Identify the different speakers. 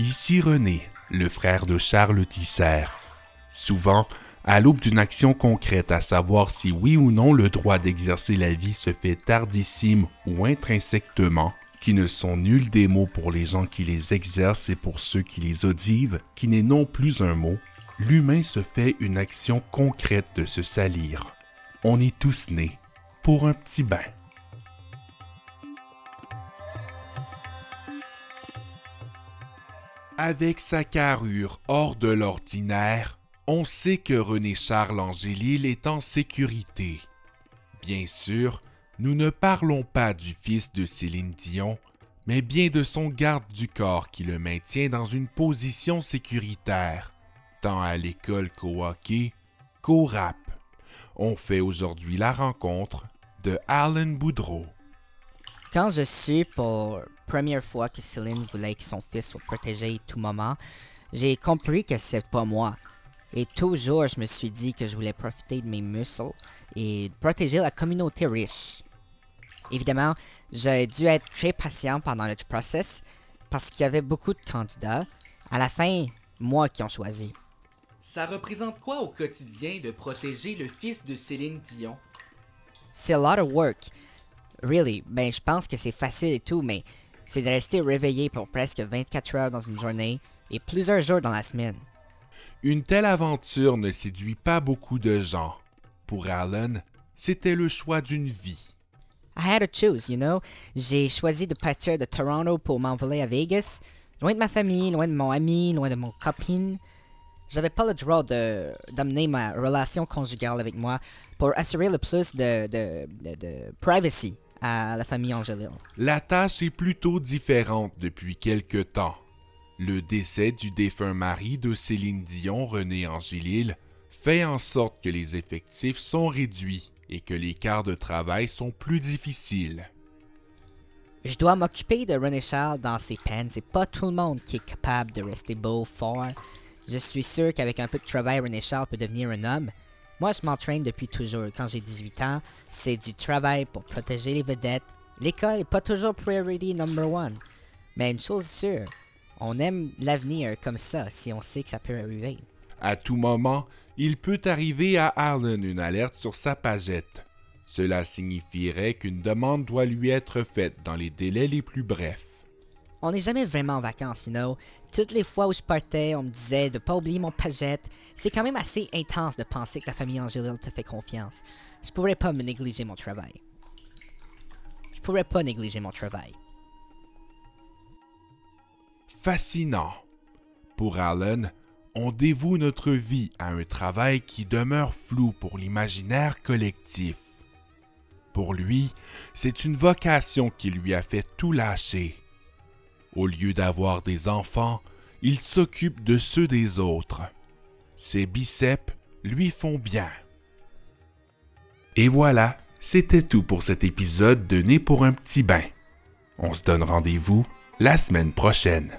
Speaker 1: Ici René, le frère de Charles Tisser. Souvent, à l'aube d'une action concrète à savoir si oui ou non le droit d'exercer la vie se fait tardissime ou intrinsèquement, qui ne sont nuls des mots pour les gens qui les exercent et pour ceux qui les audivent, qui n'est non plus un mot, l'humain se fait une action concrète de se salir. On est tous nés pour un petit bain. Avec sa carrure hors de l'ordinaire, on sait que René Charles Angélil est en sécurité. Bien sûr, nous ne parlons pas du fils de Céline Dion, mais bien de son garde du corps qui le maintient dans une position sécuritaire, tant à l'école qu'au hockey, qu'au rap. On fait aujourd'hui la rencontre de Alan Boudreau.
Speaker 2: Quand je suis pour première fois que Céline voulait que son fils soit protégé à tout moment, j'ai compris que c'est pas moi. Et toujours, je me suis dit que je voulais profiter de mes muscles et protéger la communauté riche. Évidemment, j'ai dû être très patient pendant le process parce qu'il y avait beaucoup de candidats. À la fin, moi qui ont choisi.
Speaker 3: Ça représente quoi au quotidien de protéger le fils de Céline Dion?
Speaker 2: C'est a lot of work. Really, ben je pense que c'est facile et tout, mais c'est de rester réveillé pour presque 24 heures dans une journée et plusieurs jours dans la semaine.
Speaker 1: Une telle aventure ne séduit pas beaucoup de gens. Pour Alan, c'était le choix d'une vie.
Speaker 2: I had to choose, you know. J'ai choisi de partir de Toronto pour m'envoler à Vegas, loin de ma famille, loin de mon ami, loin de mon copine. J'avais pas le droit de d'amener ma relation conjugale avec moi pour assurer le plus de, de, de, de privacy à la famille Angélil.
Speaker 1: La tâche est plutôt différente depuis quelque temps. Le décès du défunt mari de Céline Dion, René Angélil, fait en sorte que les effectifs sont réduits et que les quarts de travail sont plus difficiles.
Speaker 2: Je dois m'occuper de René Charles dans ses peines. C'est pas tout le monde qui est capable de rester beau, fort. Je suis sûr qu'avec un peu de travail, René Charles peut devenir un homme. Moi, je m'entraîne depuis toujours. Quand j'ai 18 ans, c'est du travail pour protéger les vedettes. L'école n'est pas toujours priority number one. Mais une chose sûre, on aime l'avenir comme ça si on sait que ça peut arriver.
Speaker 1: À tout moment, il peut arriver à Arlen une alerte sur sa pagette. Cela signifierait qu'une demande doit lui être faite dans les délais les plus brefs.
Speaker 2: On n'est jamais vraiment en vacances, you know. Toutes les fois où je partais, on me disait de pas oublier mon pagette. C'est quand même assez intense de penser que la famille Angélil te fait confiance. Je pourrais pas me négliger mon travail. Je pourrais pas négliger mon travail.
Speaker 1: Fascinant. Pour Alan, on dévoue notre vie à un travail qui demeure flou pour l'imaginaire collectif. Pour lui, c'est une vocation qui lui a fait tout lâcher. Au lieu d'avoir des enfants, il s'occupe de ceux des autres. Ses biceps lui font bien. Et voilà, c'était tout pour cet épisode de Né pour un petit bain. On se donne rendez-vous la semaine prochaine.